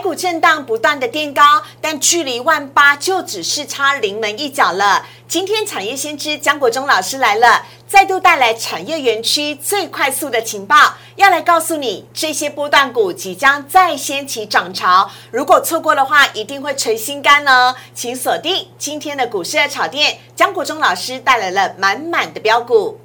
股震荡不断的垫高，但距离万八就只是差临门一脚了。今天产业先知江国忠老师来了，再度带来产业园区最快速的情报，要来告诉你这些波段股即将再掀起涨潮，如果错过的话，一定会垂心肝哦。请锁定今天的股市的炒店，江国忠老师带来了满满的标股。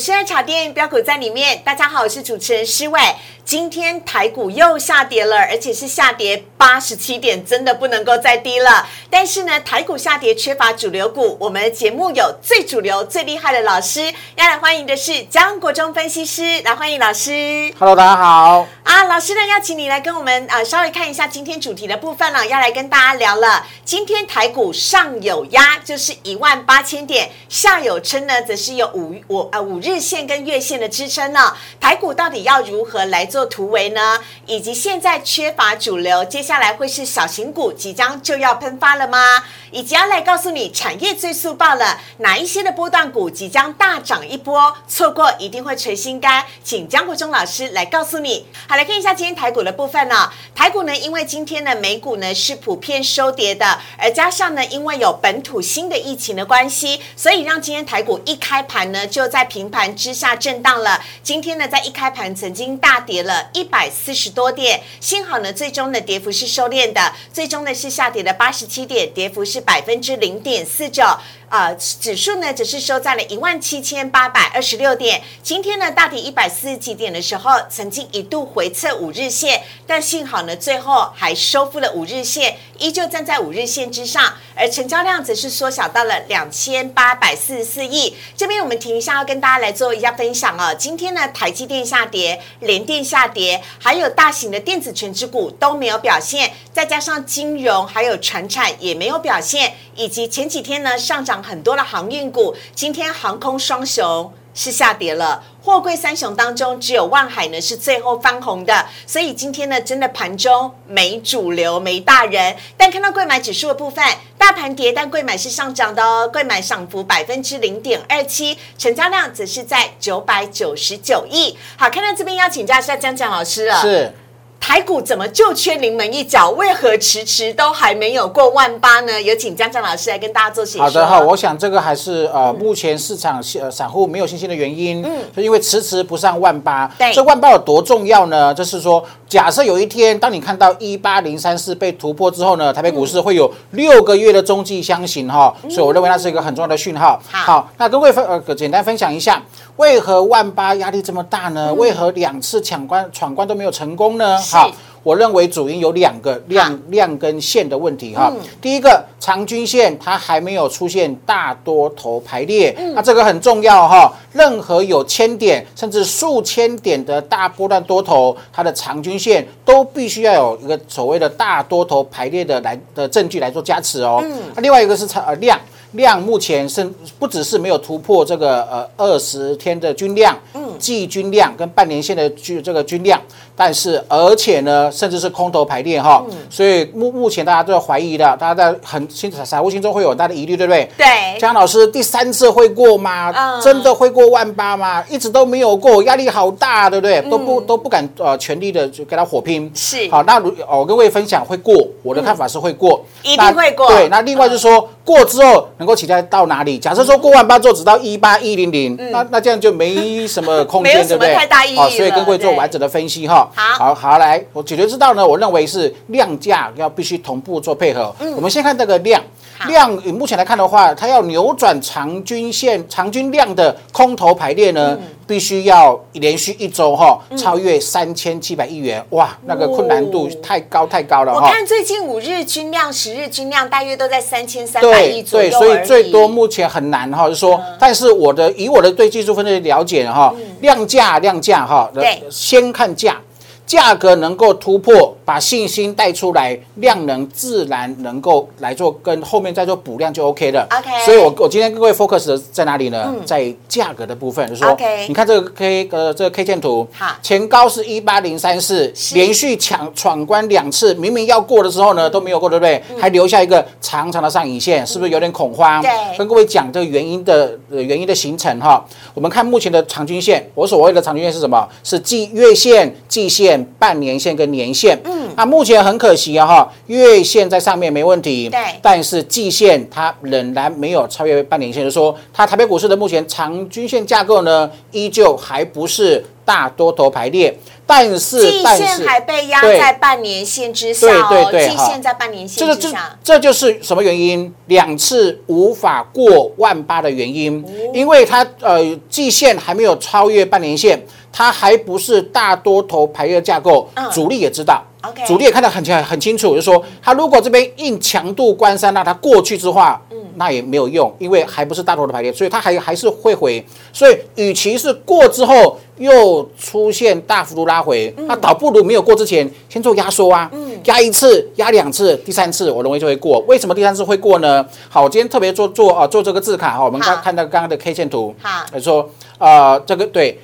股市爱炒店标股在里面，大家好，我是主持人施伟。今天台股又下跌了，而且是下跌八十七点，真的不能够再低了。但是呢，台股下跌缺乏主流股，我们的节目有最主流、最厉害的老师，要来欢迎的是江国忠分析师，来欢迎老师。Hello，大家好。啊，老师呢，邀请你来跟我们呃稍微看一下今天主题的部分了，要来跟大家聊了。今天台股上有压，就是一万八千点；下有撑呢，则是有五五呃五日日线跟月线的支撑呢。台股到底要如何来做突围呢？以及现在缺乏主流，接下来会是小型股即将就要喷发了吗？以及要来告诉你产业最速报了哪一些的波段股即将大涨一波，错过一定会垂心肝。请江国忠老师来告诉你。好，来看一下今天台股的部分呢、台股呢，因为今天的美股呢是普遍收跌的，而加上呢，因为有本土新的疫情的关系，所以让今天台股一开盘呢就在平盘之下震荡了。今天呢，在一开盘曾经大跌了一百四十多点，幸好呢，最终的跌幅是收敛的，最终呢是下跌了八十七点，跌幅是百分之零点四九。呃，指数呢只是收在了一万七千八百二十六点。今天呢大跌一百四十几点的时候，曾经一度回测五日线，但幸好呢最后还收复了五日线，依旧站在五日线之上。而成交量则是缩小到了两千八百四十四亿。这边我们停一下，要跟大家来做一下分享哦。今天呢台积电下跌，联电下跌，还有大型的电子全指股都没有表现，再加上金融还有船产也没有表现，以及前几天呢上涨很多的航运股，今天航空双雄。是下跌了，货柜三雄当中只有万海呢是最后翻红的，所以今天呢真的盘中没主流没大人，但看到贵买指数的部分，大盘跌，但贵买是上涨的哦，贵买涨幅百分之零点二七，成交量则是在九百九十九亿。好，看到这边要请教一下江江老师了，是，台股怎么就缺临门一脚？为何迟迟都还没有过万八呢？有请江江老师来跟大家做解说。好的哈，我想这个还是呃，目前市场呃散户没有信心的原因，嗯，是因为迟迟不上万八。对这万八有多重要呢？就是说，假设有一天，当你看到一八零三四被突破之后呢，台北股市会有六个月的中继相形哈，所以我认为那是一个很重要的讯号。好那跟各位分呃简单分享一下，为何万八压力这么大呢？为何两次抢关闯关都没有成功呢？是好。我认为主因有两个量量跟线的问题哈。第一个长均线它还没有出现大多头排列，那这个很重要哈。任何有千点甚至数千点的大波段多头，它的长均线都必须要有一个所谓的大多头排列的来的证据来做加持哦。那另外一个是长呃量。量目前是不只是没有突破这个呃二十天的均量，嗯，季均量跟半年线的均这个均量，但是而且呢，甚至是空头排列哈，所以目目前大家都在怀疑的，大家在很心散户心中会有很大的疑虑，对不对？对，江老师第三次会过吗？嗯真的会过万八吗？一直都没有过，压力好大，对不对？都不都不敢呃全力的就跟他火拼。是好，那如哦我跟各位分享会过，我的看法是会过，一定会过对，那另外就是说过之后能够期待到哪里？假设说过万八之后只到一八一零零，那那这样就没什么空间，对不对？太大意义好，所以了跟各位做完整的分析哈。好好好来，我解决之道呢，我认为是量价要必须同步做配合。我们先看这个量。量以目前来看的话，它要扭转长均线、长均量的空头排列呢，嗯必须要连续一周哈超越三千七百亿元，哇，那个困难度太高太高了哈。我看最近五日均量、十日均量大约都在三千三百亿对对，左右所以最多目前很难哈，就是说，但是我的以我的对技术分析的了解哈，量价量价哈，对先看价。价格能够突破把信心带出来，量能自然能够来做跟后面再做补量就 OK 了。OK 所以我我今天各位 focus 在哪里呢？在价格的部分，就是说你看这个 K 呃这个 K 线图好，前高是一八零三四，是连续抢闯关两次，明明要过的时候呢都没有过，对不对？还留下一个长长的上影线，是不是有点恐慌？对跟各位讲这个原因的呃原因的形成哈。我们看目前的长均线，我所谓的长均线是什么？是季月线、季线、半年线跟年线。嗯，那目前很可惜啊哈，月线在上面没问题，对。但是季线它仍然没有超越半年线，就是说它台北股市的目前长均线架构呢，依旧还不是大多头排列，但是季线还被压对在半年线之下对哦，对对好季线在半年线之下。这就是什么原因？两次无法过万八的原因，因为它呃季线还没有超越半年线，它还不是大多头排列架构，嗯主力也知道。主力也看得很清很清楚，就是说，它如果这边硬强度关山，让它过去之话，嗯那也没有用，因为还不是大头的排列，所以它还还是会回。所以，与其是过之后又出现大幅度拉回，嗯那倒不如没有过之前先做压缩啊，压一次，压两次，第三次我认为就会过。为什么第三次会过呢？好，我今天特别做做啊、做这个字卡哈，我们刚看到刚刚的 K 线图，好来说呃这个对。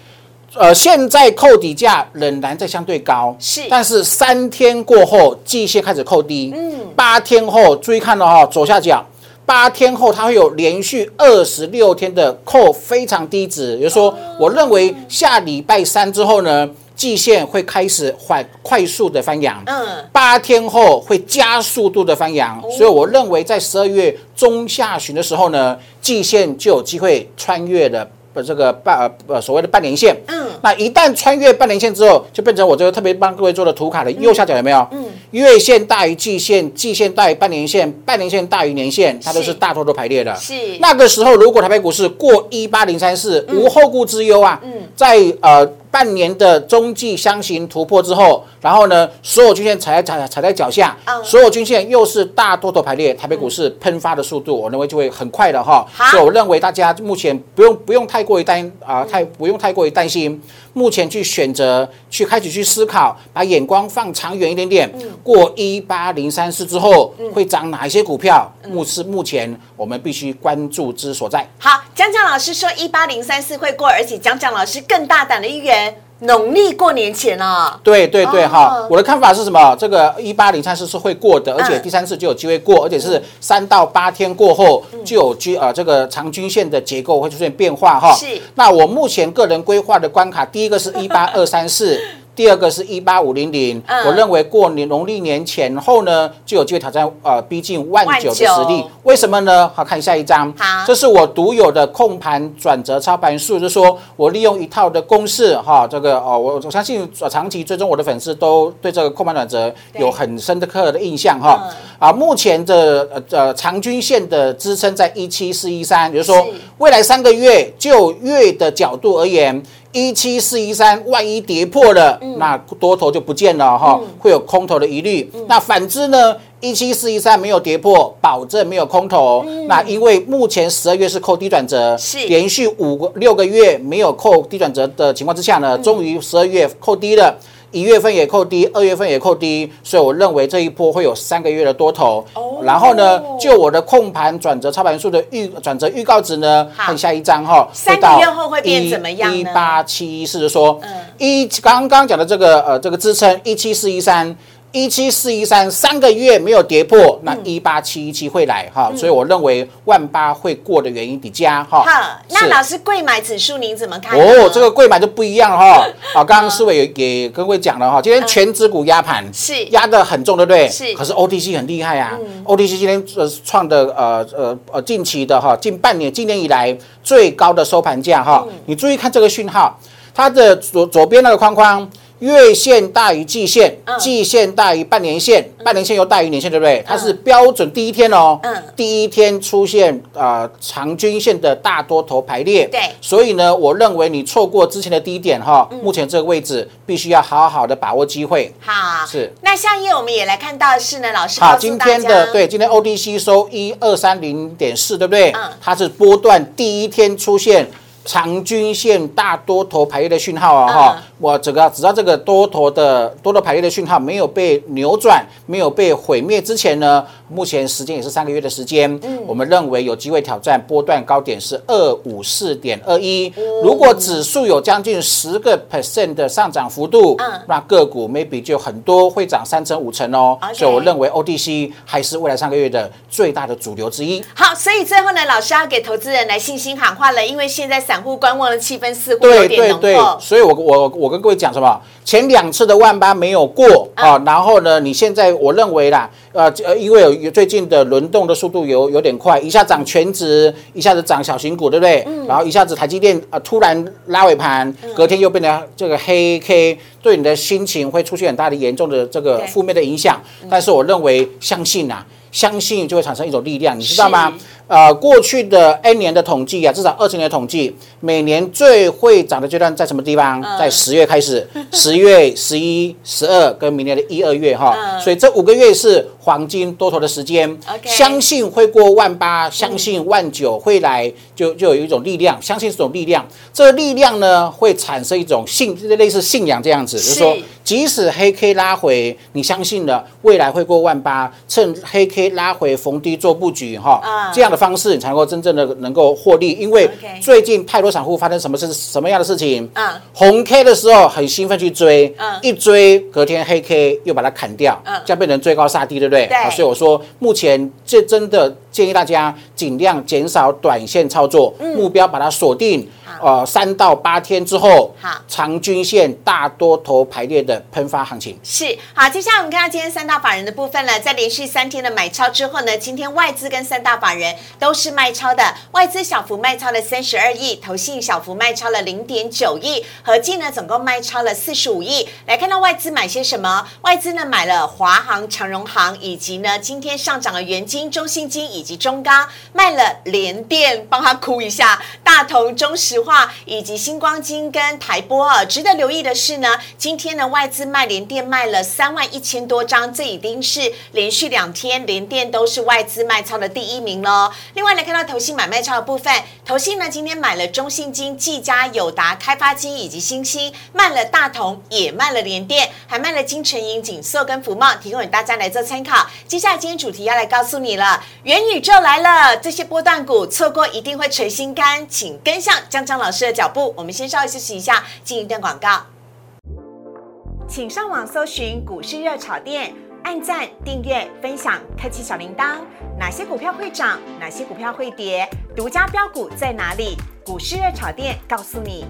呃，现在扣底价仍然在相对高，是但是三天过后，季线开始扣低，嗯，八天后注意看了哈，左下角，八天后它会有连续二十六天的扣非常低值，也就是说，我认为下礼拜三之后呢，季线会开始缓快速的翻扬，嗯，八天后会加速度的翻扬，所以我认为在十二月中下旬的时候呢，季线就有机会穿越了。呃，这个半呃呃所谓的半年线，嗯，那一旦穿越半年线之后，就变成我这个特别帮各位做的图卡的右下角有没有？嗯，月线大于季线，季线大于半年线，半年线大于年线，它都是是大多头排列的。是。那个时候，如果台北股市过一八零三四，无后顾之忧啊，在呃半年的中继箱型突破之后，然后呢，所有均线踩在踩踩在脚下，嗯。所有均线又是大多头排列，台北股市喷发的速度，我认为就会很快的哈。所以我认为大家目前不用不用太过于担啊、太不用太过于担心，目前去选择去开始去思考，把眼光放长远一点点，过一八零三四之后会涨哪一些股票？目是目前我们必须关注之所在。好，蒋蒋老师说一八零三四会过，而且蒋蒋老师更大胆的预言，农历过年前啊。对对对，哦哈，我的看法是什么？这个一八零三四是会过的，而且嗯第三次就有机会过，而且是三到八天过后就有均呃这个长均线的结构会出现变化哈。是那我目前个人规划的关卡，第一个是一八二三四。第二个是一八五零零，嗯我认为过年农历年前后呢，就有机会挑战呃逼近万九的实力九。为什么呢？好看下一张，好这是我独有的控盘转折操盘术，就是说我利用一套的公式哈，这个哦，我我相信呃长期追踪我的粉丝都对这个控盘转折有很深的刻的印象哈嗯。啊，目前的呃呃长均线的支撑在一七四一三，也就是说未来三个月就月的角度而言。一七四一三，万一跌破了，嗯那多头就不见了哈，会有空头的疑虑。嗯那反之呢，一七四一三没有跌破，保证没有空头。那因为目前十二月是扣低转折，嗯是连续五个六个月没有扣低转折的情况之下嗯呢，终于十二月扣低了。一月份也扣低，二月份也扣低，所以我认为这一波会有三个月的多头。哦然后呢，就我的控盘转折操盘数的预转折预告值呢，看下一张哈，三个月后会变怎么样呢一八七一四就说嗯，一刚刚讲的这个呃这个支撑一七四一三。一七四一三三个月没有跌破，那一八七一七会来哈，所以我认为万八会过的原因比加哈。好，那老师贵买指数您怎么看？哦，这个贵买就不一样了哈。啊，刚刚思伟也也跟各位讲了哈，今天全指股压盘，是压得很重，对不对？是可是 OTC 很厉害啊，OTC 今天呃创的呃呃呃近期的哈，近半年今年以来最高的收盘价哈。你注意看这个讯号，它的左左边那个框框。月线大于季线嗯，季线大于半年线，半年线又大于年线，对不对？它是标准第一天哦，嗯。第一天出现呃长均线的大多头排列，对。所以呢，我认为你错过之前的低点哈，目前这个位置必须要好好的把握机会。好，是。那下一页我们也来看到的是呢，老师好，今，天的对，今天 ODC 收一二三零点四，对不对？嗯。它是波段第一天出现长均线大多头排列的讯号啊，哈、嗯我整个只要这个多头的多头排列的讯号没有被扭转，没有被毁灭之前呢，目前时间也是三个月的时间，嗯，我们认为有机会挑战波段高点是二五四点二一。如果指数有将近十个 percent 的上涨幅度，嗯，那个股 maybe 就很多会涨三成五成哦。所以我认为 OTC 还是未来三个月的最大的主流之一。好，所以最后呢，老师要给投资人来信心喊话了，因为现在散户观望的气氛似乎有点浓厚。所以我我我跟各位讲什么？前两次的万八没有过啊，然后呢，你现在我认为啦，呃呃，因为有最近的轮动的速度有有点快，一下涨全值，一下子涨小型股，对不对？嗯。然后一下子台积电啊突然拉尾盘，隔天又变成这个黑 K，对你的心情会出现很大的严重的这个负面的影响。但是我认为，相信啊，相信就会产生一种力量，你知道吗？呃，过去的 N 年的统计啊，至少二十年的统计，每年最会涨的阶段在什么地方？在十月开始，十月、十一、十二跟明年的一二月哈，所以这五个月是黄金多头的时间。相信会过万八，相信万九会来，就就有一种力量，相信这种力量，这个力量呢会产生一种信，类似信仰这样子，就是说，即使黑 K 拉回，你相信了未来会过万八，趁黑 K 拉回逢低做布局哈，这样的。方式你才能够真正的能够获利，因为最近太多散户发生什么事什么样的事情？嗯，红 K 的时候很兴奋去追，嗯，一追隔天黑 K 又把它砍掉，嗯，这样变成追高杀低，对不对？对，所以我说目前这真的建议大家尽量减少短线操作，目标把它锁定。呃，三到八天之后，好，长均线大多头排列的喷发行情是好。接下来我们看到今天三大法人的部分了，在连续三天的买超之后呢，今天外资跟三大法人都是卖超的，外资小幅卖超了三十二亿，投信小幅卖超了零点九亿，合计呢总共卖超了四十五亿。来看到外资买些什么？外资呢买了华航、长荣航，以及呢今天上涨的元金、中信金以及中钢，卖了联电，帮他哭一下，大同、中石。化以及星光金跟台波啊，值得留意的是呢，今天呢外资卖联电卖了三万一千多张，这已经是连续两天联电都是外资卖超的第一名喽。另外来看到投信买卖超的部分，投信呢今天买了中信金、技嘉、友达、开发金以及新兴，卖了大同，也卖了联电，还卖了金城银、锦硕跟福茂，提供给大家来做参考。接下来今天主题要来告诉你了，元宇宙来了，这些波段股错过一定会垂心肝，请跟上江江。老师的脚步，我们先稍微休息一下，进一段广告。请上网搜寻股市热炒店，按赞、订阅、分享，开启小铃铛。哪些股票会涨？哪些股票会跌？独家标股在哪里？股市热炒店告诉你。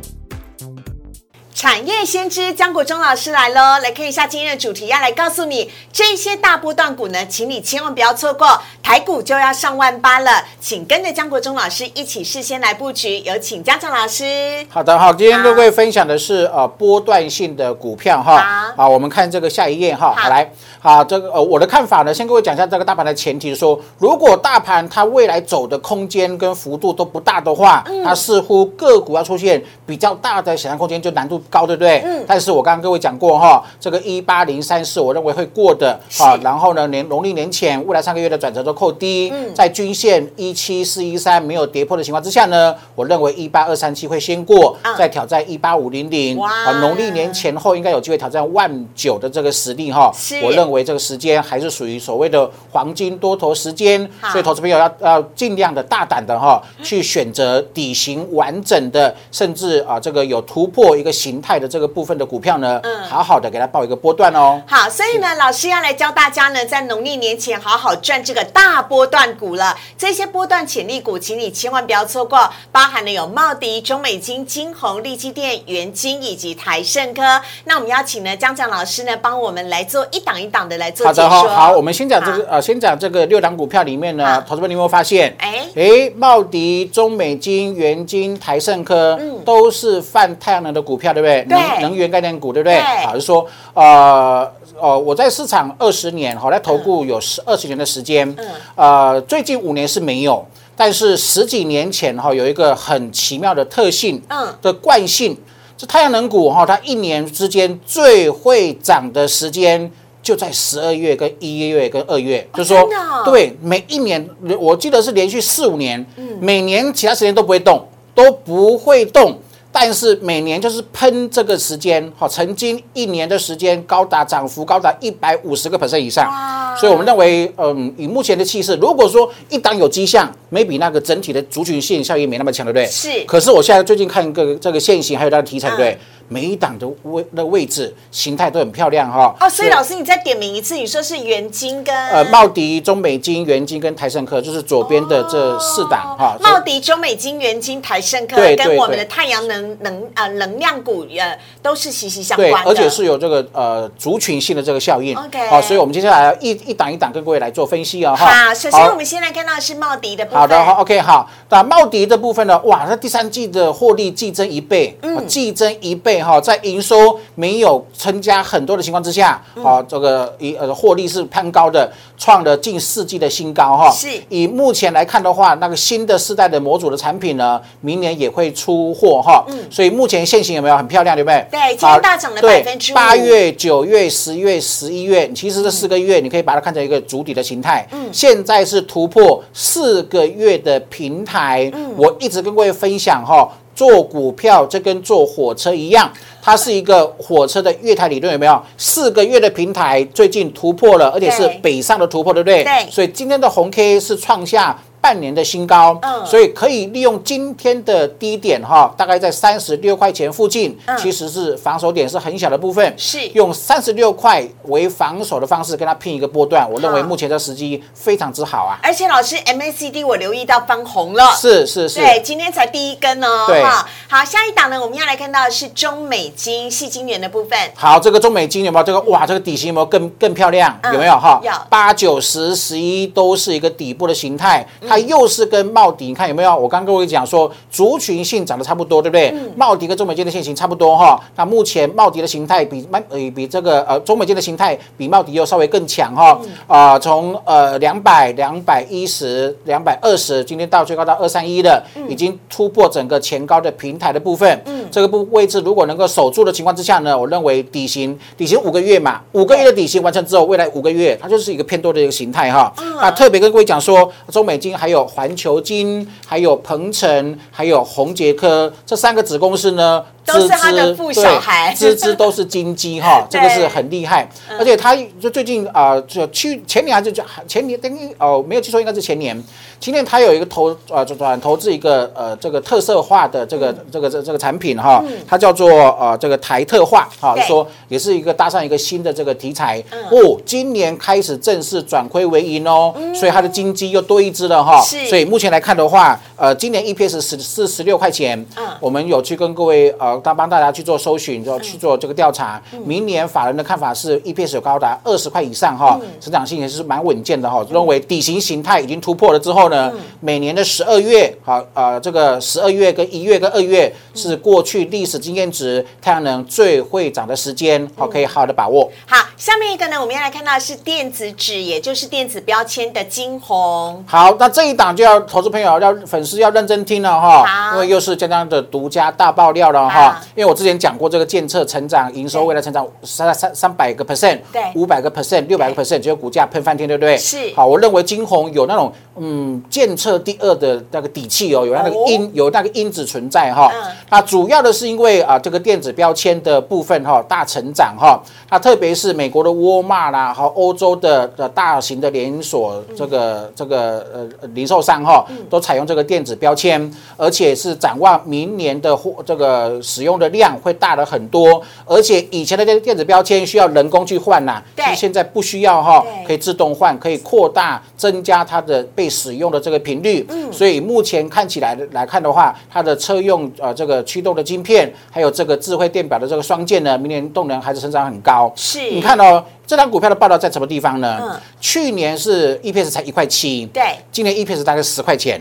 产业先知江国忠老师来喽，来看一下今天的主题，要来告诉你这些大波段股呢，请你千万不要错过，台股就要上万八了，请跟着江国忠老师一起事先来布局，有请江正老师。好的，好，今天各位分享的是呃波段性的股票哈，好，我们看这个下一页哈，好来，好这个呃我的看法呢，先各位讲一下这个大盘的前提，说如果大盘它未来走的空间跟幅度都不大的话，它似乎个股要出现比较大的想象空间就难度。高对不对？嗯。但是我刚刚各位讲过哈，这个一八零三四，我认为会过的啊。然后呢，年农历年前，未来三个月的转折都扣低。嗯。在均线一七四一三没有跌破的情况之下呢，我认为一八二三七会先过，再挑战一八五零零。哇。啊，农历年前后应该有机会挑战万九的这个实力哈。是。我认为这个时间还是属于所谓的黄金多头时间，所以投资朋友要要尽量的大胆的哈，去选择底型完整的，甚至啊这个有突破一个形。态的这个部分的股票呢，嗯，好好的给它报一个波段哦。好，所以呢，老师要来教大家呢，在农历年前好好赚这个大波段股了。这些波段潜力股，请你千万不要错过，包含了有茂迪、中美金、金鸿、利基电、元金以及台盛科。那我们邀请呢，江江老师呢，帮我们来做一档一档的来做解说。好的，好，我们先讲这个呃，先讲这个六档股票里面呢，投资们你有没有发现？哎哎，茂迪、中美金、元金、台盛科，嗯，都是泛太阳能的股票，对不对？能能源概念股，对不对？好，就说呃呃，我在市场二十年，好，来投顾有十二十年的时间，嗯，呃，最近五年是没有，但是十几年前哈，有一个很奇妙的特性，嗯，的惯性，这太阳能股哈，它一年之间最会涨的时间就在十二月跟一月跟二月，就是说，对，每一年我记得是连续四五年，嗯，每年其他时间都不会动，都不会动。但是每年就是喷这个时间，哈，曾经一年的时间高达涨幅高达一百五十个 percent 以上，所以我们认为，嗯，以目前的气势，如果说一档有迹象，maybe 那个整体的族群性效应没那么强，对不对？是。可是我现在最近看一个这个现行，还有它的题材，对不对？每一档的位的位置形态都很漂亮哈。哦，所以老师你再点名一次，你说是元金跟呃茂迪、中美金、元金跟台盛科，就是左边的这四档哈。茂迪、中美金、元金、台盛科跟我们的太阳能能呃能量股呃都是息息相关对，而且是有这个呃族群性的这个效应。OK，好，所以我们接下来一一档一档跟各位来做分析啊哈。好，首先我们先来看到是茂迪的部分。好的，好，OK，好。那茂迪的部分呢？哇，它第三季的获利季增一倍，嗯，季增一倍哈，在营收。都没有增加很多的情况之下，啊，这个一呃获利是攀高的，创了近四季的新高哈。是。以目前来看的话，那个新的世代的模组的产品呢，明年也会出货哈。嗯。所以目前现行有没有很漂亮，对不对？对，今天大涨了百分之八月、九月、十月、十一月，其实这四个月你可以把它看成一个主底的形态。嗯。现在是突破四个月的平台。嗯。我一直跟各位分享哈。做股票，这跟坐火车一样，它是一个火车的月台理论，有没有？四个月的平台最近突破了，而且是北上的突破，对不对？对。所以今天的红 K 是创下。半年的新高，嗯，所以可以利用今天的低点哈，大概在三十六块钱附近，其实是防守点是很小的部分，是用三十六块为防守的方式跟它拼一个波段，我认为目前的时机非常之好啊。而且老师 MACD 我留意到翻红了，是是是，对，今天才第一根哦，对，好，下一档呢，我们要来看到的是中美金细金元的部分。好，这个中美金有没有这个哇？这个底型有没有更更漂亮？有没有哈？有八九十十一都是一个底部的形态，它又是跟茂迪，你看有没有？我刚跟各位讲说，族群性长得差不多，对不对？茂迪跟中美金的线型差不多哈。那目前茂迪的形态比迈呃比这个呃中美金的形态比茂迪又稍微更强哈。啊，从呃两百两百一十两百二十，今天到最高到二三一的，已经突破整个前高的平台的部分。嗯，这个部位置如果能够守住的情况之下呢，我认为底型底型五个月嘛，五个月的底型完成之后，未来五个月它就是一个偏多的一个形态哈。啊特别跟各位讲说，中美金还有环球。金还有鹏程，还有宏杰科这三个子公司呢，都是他的富小孩，只只都是金鸡哈，这个是很厉害。而且他就最近啊，就去前年还是就前年，等于哦没有记错，应该是前年。今年他有一个投啊转投资一个呃这个特色化的这个这个这这个产品哈，它叫做呃这个台特化哈，说也是一个搭上一个新的这个题材。哦，今年开始正式转亏为盈哦，所以它的金鸡又多一只了哈，所以目前来看的话，呃今年 EPS 十是十六块钱，嗯，我们有去跟各位呃帮帮大家去做搜寻，就去做这个调查，明年法人的看法是 EPS 有高达二十块以上哈，成长性也是蛮稳健的哈，认为底型形态已经突破了之后。呢，每年的十二月，好，呃，这个十二月跟一月跟二月是过去历史经验值太阳能最会涨的时间，好，可以好好的把握。好，下面一个呢，我们要来看到是电子纸，也就是电子标签的金红。好，那这一档就要投资朋友要粉丝要认真听了哈，因为又是江江的独家大爆料了哈。因为我之前讲过这个建测成长营收未来成长三三三百个 percent，对，五百个 percent，六百个 percent，只有股价喷翻天，对不对？是。好，我认为金红有那种嗯。建测第二的那个底气哦，有那个因有那个因子存在哈。那主要的是因为啊，这个电子标签的部分哈大成长哈。那特别是美国的沃尔玛啦和欧洲的的大型的连锁这个这个呃零售商哈，都采用这个电子标签，而且是展望明年的货这个使用的量会大了很多。而且以前的这个电子标签需要人工去换呐，对，现在不需要哈，可以自动换，可以扩大增加它的被使用的。这个频率，嗯，所以目前看起来来看的话，它的车用呃这个驱动的晶片，还有这个智慧电表的这个双键呢，明年动能还是成长很高。是，你看哦。这张股票的报道在什么地方呢？嗯，去年是 EPS 才一块七，对，今年 EPS 大概十块钱。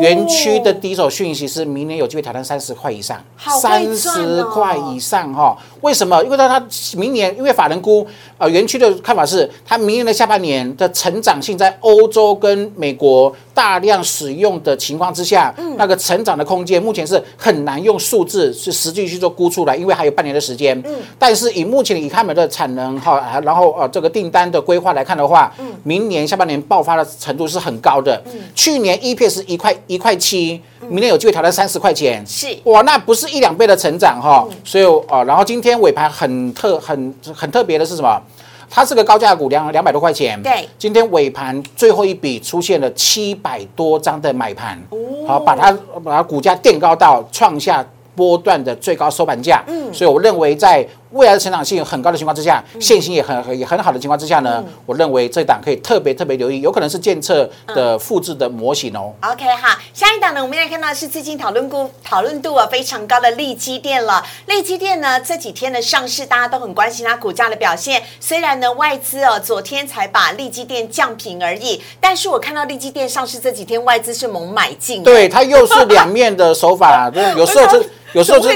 园区的第一手讯息是明年有机会挑战三十块以上，三十块以上哈？为什么？因为它明年因为法人估呃园区的看法是，它明年的下半年的成长性在欧洲跟美国大量使用的情况之下，那个成长的空间目前是很难用数字是实际去做估出来，因为还有半年的时间。嗯，但是以目前以他们的产能哈，然后呃，这个订单的规划来看的话，嗯，明年下半年爆发的程度是很高的。嗯，去年 EPS 一块一块七，明年有机会挑战三十块钱。是哇，那不是一两倍的的成长哈，所以哦，然后今天尾盘很特很很特别的是什么？它是个高价股，两两百多块钱。对，今天尾盘最后一笔出现了七百多张的买盘，好，把它把它股价垫高到创下波段的最高收盘价。嗯，所以我认为在。未来的成长性很高的情况之下，现行也很也很好的情况之下呢，我认为这档可以特别特别留意，有可能是建测的复制的模型哦。OK 哈，下一档呢，我们来看到是最近讨论度讨论度啊非常高的利基电了。利基电呢这几天的上市，大家都很关心它股价的表现。虽然呢外资哦昨天才把利基电降平而已，但是我看到利基电上市这几天外资是猛买进。对，它又是两面的手法，就是有时候真有时候就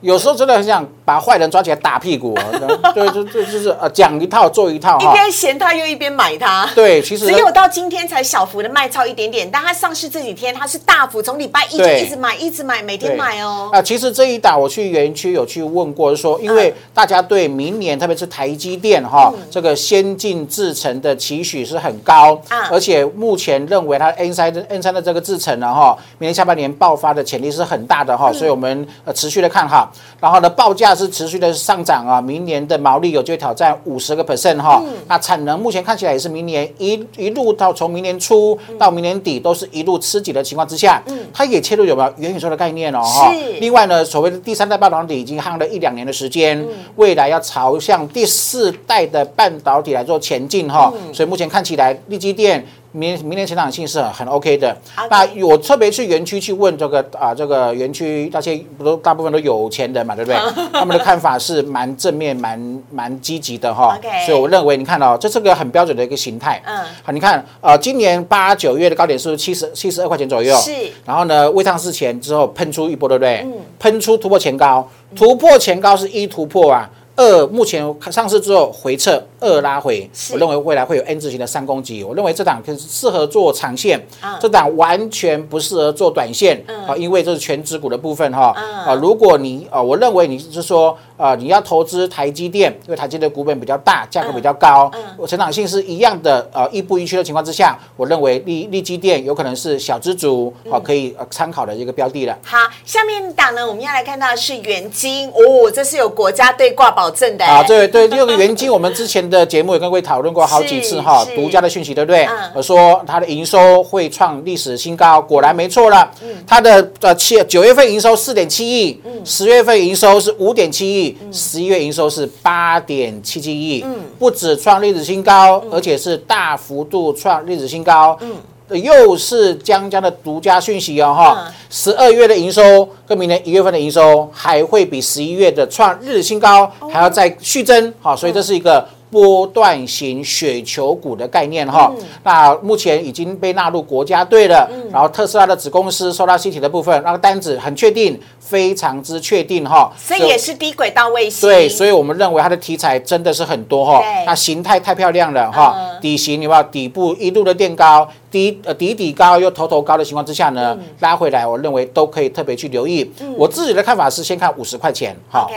有时候真的很想把坏人抓起来打。打屁股，啊 对，就就就是呃，讲一套做一套，一边嫌它又一边买它。对，其实只有到今天才小幅的卖超一点点，但它上市这几天它是大幅，从礼拜一就一直买，一直买，每天买哦。啊，其实这一档我去园区有去问过，说因为大家对明年特别是台积电哈这个先进制程的期许是很高，而且目前认为它 N 三 N 三的这个制程呢哈，明年下半年爆发的潜力是很大的哈，所以我们呃持续的看好，然后呢报价是持续的上。涨啊！明年的毛利有机会挑战五十个 percent 哈。那产能目前看起来也是明年一一路到从明年初到明年底都是一路吃紧的情况之下，嗯，它也切入有没有元宇宙的概念哦哈。另外呢，所谓的第三代半导体已经夯了一两年的时间，未来要朝向第四代的半导体来做前进哈。所以目前看起来，立基电。明明年成长性是很 OK 的。那我特别去园区去问这个啊，这个园区那些不都大部分都有钱人嘛，对不对？他们的看法是蛮正面、蛮蛮积极的哈。所以我认为，你看哦，这是个很标准的一个形态。嗯。好，你看呃，今年八九月的高点是七十七十二块钱左右。是。然后呢，未上市前之后喷出一波，对不对？嗯。喷出突破前高，突破前高是一突破啊。二目前上市之后回撤，二拉回，我认为未来会有 N 字形的三攻击。我认为这档可适合做长线，这档完全不适合做短线啊，因为这是全指股的部分哈啊。如果你啊，我认为你是说。啊，你要投资台积电，因为台积电股本比较大，价格比较高，嗯，成长性是一样的，呃，亦步亦趋的情况之下，我认为利利基电有可能是小资族好可以参考的一个标的了。好，下面档呢，我们要来看到的是元金哦，这是有国家队挂保证的。啊，对对，这个元金，我们之前的节目也跟各位讨论过好几次哈，独家的讯息，对不对？我说它的营收会创历史新高，果然没错了。嗯，它的呃七九月份营收四点七亿，嗯，十月份营收是五点七亿。十一月营收是八点七七亿，嗯，不止创历史新高，而且是大幅度创历史新高，嗯，又是江江的独家讯息哦，哈，十二月的营收跟明年一月份的营收还会比十一月的创历史新高还要再续增，好，所以这是一个。波段型雪球股的概念哈，那目前已经被纳入国家队了。然后特斯拉的子公司收到新体的部分，那个单子很确定，非常之确定哈。所以也是低轨道卫星。对，所以我们认为它的题材真的是很多哈。那形态太漂亮了哈，底型有没有底部一路的垫高？底呃底底高又头头高的情况之下呢，拉回来，我认为都可以特别去留意。我自己的看法是先看五十块钱，好，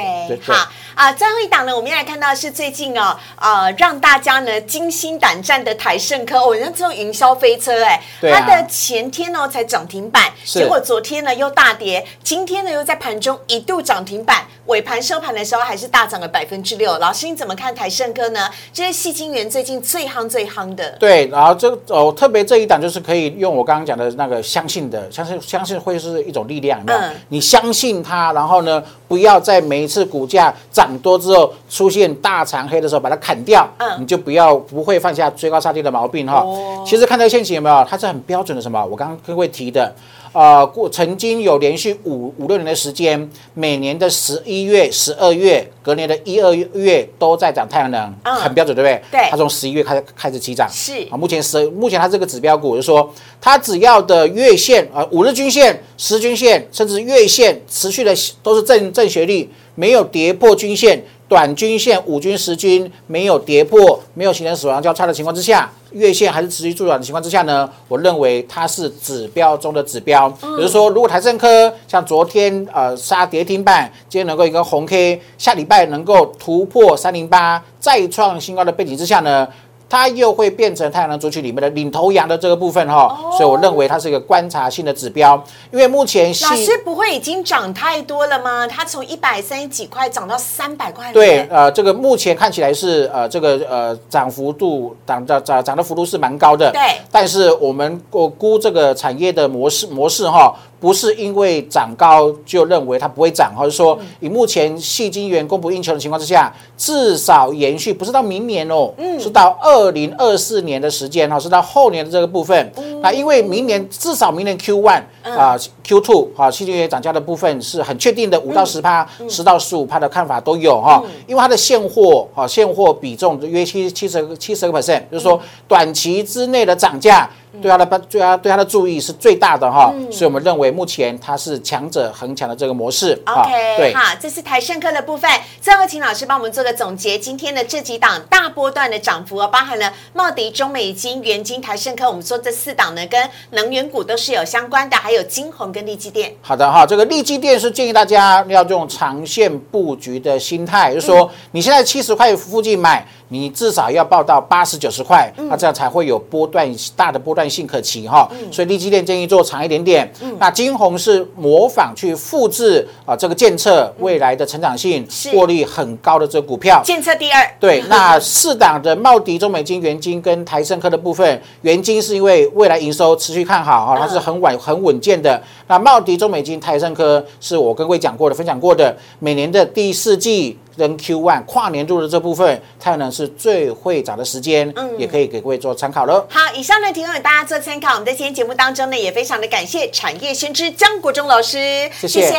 好啊。最后一档呢，我们来看到是最近哦，呃，让大家呢惊心胆战的台盛科，哦，人家这种营销飞车，哎，它的前天呢才涨停板，结果昨天呢又大跌，今天呢又在盘中一度涨停板，尾盘收盘的时候还是大涨了百分之六。老师你怎么看台盛科呢？这是细晶圆最近最夯最夯的。对，然后这哦特别这一。档就是可以用我刚刚讲的那个相信的，相信相信会是一种力量，有没有？你相信它，然后呢，不要在每一次股价涨多之后出现大长黑的时候把它砍掉，嗯，你就不要不会犯下追高杀跌的毛病哈。其实看这个陷阱有没有？它是很标准的什么？我刚刚跟各位提的。呃，过曾经有连续五五六年的时间，每年的十一月、十二月，隔年的一二月都在涨太阳能，很标准，对不对？对。它从十一月开始开始起涨，是啊。目前十目前它这个指标股，就是说它只要的月线啊、五日均线、十均线，甚至月线持续的都是正正斜率，没有跌破均线。短均线、五均、十均没有跌破，没有形成死亡交叉的情况之下，月线还是持续做短的情况之下呢？我认为它是指标中的指标。比如说，如果台盛科像昨天呃杀跌停板，今天能够一个红 K，下礼拜能够突破三零八，再创新高的背景之下呢？它又会变成太阳能族群里面的领头羊的这个部分哈，所以我认为它是一个观察性的指标，因为目前老师不会已经涨太多了吗？它从一百三十几块涨到三百块，对，呃，这个目前看起来是呃这个呃涨幅度涨涨涨涨的幅度是蛮高的，对，但是我们我估这个产业的模式模式哈。不是因为涨高就认为它不会涨，或者说以目前细晶圆供不应求的情况之下，至少延续不是到明年哦，是到二零二四年的时间哈，是到后年的这个部分。那因为明年至少明年 Q one 啊 Q two 哈细晶圆涨价的部分是很确定的，五到十趴，十到十五趴的看法都有哈。因为它的现货啊现货比重约七七十七十个 percent，就是说短期之内的涨价。对它的帮，对它对它的注意是最大的哈，所以我们认为目前它是强者恒强的这个模式。OK，对，好，这是台盛科的部分。最后，请老师帮我们做个总结，今天的这几档大波段的涨幅，包含了茂迪、中美金、元金、台盛科。我们说这四档呢，跟能源股都是有相关的，还有金红跟利基电。好的哈，这个利基电是建议大家要用长线布局的心态，就是说你现在七十块附近买。你至少要报到八十九十块，那这样才会有波段大的波段性可期哈。所以利基电建议做长一点点。那金红是模仿去复制啊这个建测未来的成长性、获利很高的这个股票。建测第二。对，那四档的茂迪、中美金、元金跟台盛科的部分，元金是因为未来营收持续看好哈，它是很稳很稳健的。那茂迪、中美金、台盛科是我跟各位讲过的、分享过的，每年的第四季。跟 Q one 跨年度的这部分，太阳能是最会涨的时间，嗯，也可以给各位做参考了。好，以上呢提供给大家做参考。我们在今天节目当中呢，也非常的感谢产业先知江国忠老师，谢谢。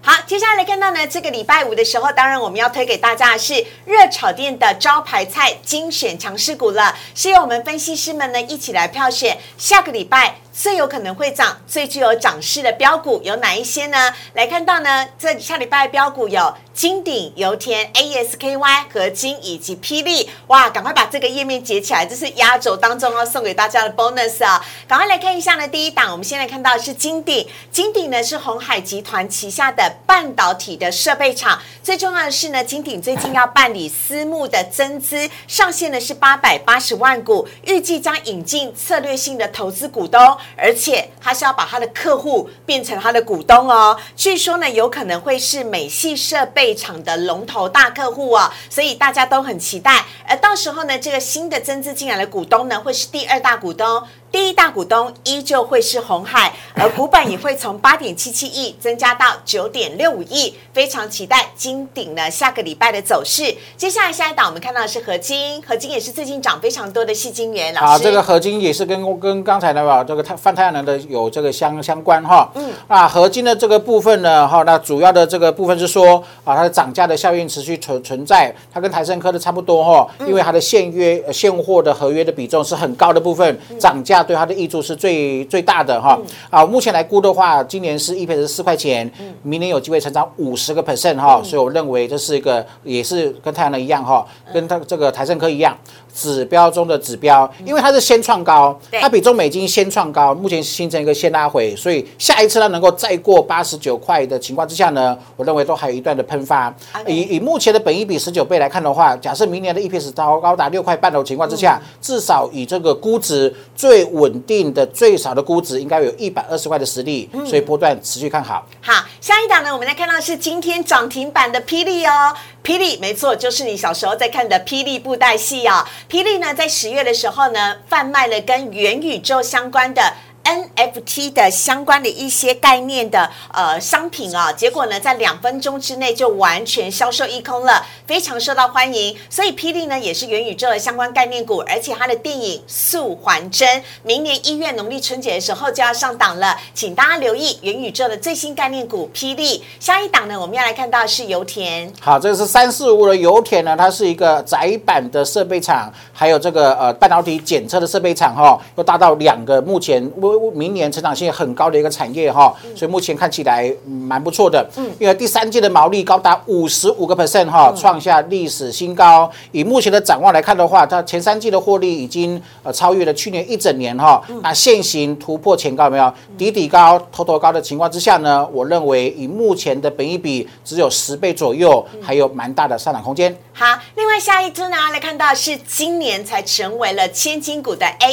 好，接下来看到呢，这个礼拜五的时候，当然我们要推给大家的是热炒店的招牌菜精选强势股了，是由我们分析师们呢一起来票选下个礼拜。最有可能会涨、最具有涨势的标股有哪一些呢？来看到呢，这下礼拜标股有金鼎、油田、ASKY、合金以及霹雳。哇，赶快把这个页面截起来，这是压轴当中要送给大家的 bonus 啊！赶快来看一下呢，第一档，我们现在看到是金鼎。金鼎呢是红海集团旗下的半导体的设备厂。最重要的是呢，金鼎最近要办理私募的增资，上限呢是八百八十万股，预计将引进策略性的投资股东。而且他是要把他的客户变成他的股东哦，据说呢有可能会是美系设备厂的龙头大客户哦，所以大家都很期待。而到时候呢，这个新的增资进来的股东呢，会是第二大股东。第一大股东依旧会是红海，而股本也会从八点七七亿增加到九点六五亿，非常期待金鼎呢下个礼拜的走势。接下来下一档我们看到的是合金，合金也是最近涨非常多的细晶元。啊，这个合金也是跟跟刚才那个这个太泛太阳能的有这个相相关哈。嗯，啊，合金的这个部分呢，哈，那主要的这个部分是说啊，它的涨价的效应持续存存在，它跟台盛科的差不多哈，因为它的现约现货的合约的比重是很高的部分，涨价。对它的益处是最最大的哈啊，目前来估的话，今年是一倍是四块钱，明年有机会成长五十个 percent 哈，所以我认为这是一个也是跟太阳能一样哈，跟它这个台盛科一样。指标中的指标，因为它是先创高，它比中美金先创高，目前形成一个先拉回，所以下一次它能够再过八十九块的情况之下呢，我认为都还有一段的喷发。以以目前的本益比十九倍来看的话，假设明年的 EPS 高高达六块半的情况之下，至少以这个估值最稳定的最少的估值，应该有一百二十块的实力，所以波段持续看好。好，下一档呢，我们来看到是今天涨停板的霹雳哦。霹雳没错，就是你小时候在看的霹雳布袋戏啊。霹雳呢，在十月的时候呢，贩卖了跟元宇宙相关的。NFT 的相关的一些概念的呃商品啊，结果呢，在两分钟之内就完全销售一空了，非常受到欢迎。所以霹雳呢也是元宇宙的相关概念股，而且它的电影《素还真》明年一月农历春节的时候就要上档了，请大家留意元宇宙的最新概念股霹雳。下一档呢，我们要来看到是油田。好，这个是三四五的油田呢，它是一个窄板的设备厂，还有这个呃半导体检测的设备厂哈，又达到两个目前明年成长性很高的一个产业哈，所以目前看起来蛮不错的。嗯，因为第三季的毛利高达五十五个 percent 哈，创下历史新高。以目前的展望来看的话，它前三季的获利已经呃超越了去年一整年哈。那现行突破前高没有？底底高、头头高的情况之下呢，我认为以目前的本益比只有十倍左右，还有蛮大的上涨空间。好，另外下一支呢来看到是今年才成为了千金股的 A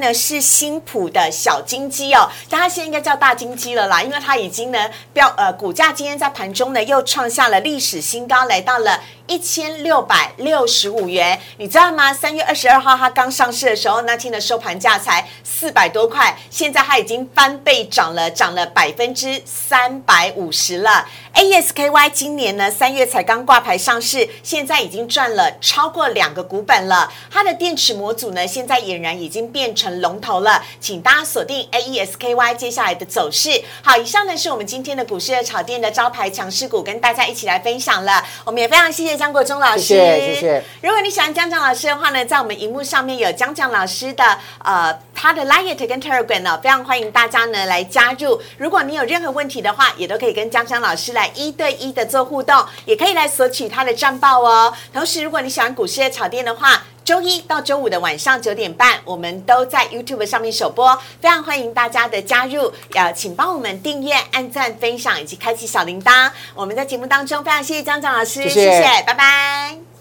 呢是新普的小金鸡哦，但它现在应该叫大金鸡了啦，因为它已经呢标呃股价今天在盘中呢又创下了历史新高，来到了。一千六百六十五元，你知道吗？三月二十二号它刚上市的时候，那天的收盘价才四百多块，现在它已经翻倍涨了，涨了百分之三百五十了。ASKY 今年呢三月才刚挂牌上市，现在已经赚了超过两个股本了。它的电池模组呢，现在俨然已经变成龙头了，请大家锁定 ASKY 接下来的走势。好，以上呢是我们今天的股市的炒店的招牌强势股，跟大家一起来分享了。我们也非常谢谢。江国忠老师，谢谢谢谢。如果你喜欢江江老师的话呢，在我们荧幕上面有江江老师的呃他的 Line 跟 Telegram 呢，非常欢迎大家呢来加入。如果你有任何问题的话，也都可以跟江江老师来一对一的做互动，也可以来索取他的战报哦。同时，如果你喜欢股市的炒店的话，周一到周五的晚上九点半，我们都在 YouTube 上面首播，非常欢迎大家的加入。呃，请帮我们订阅、按赞、分享以及开启小铃铛。我们在节目当中非常谢谢张张老师，谢谢，拜拜。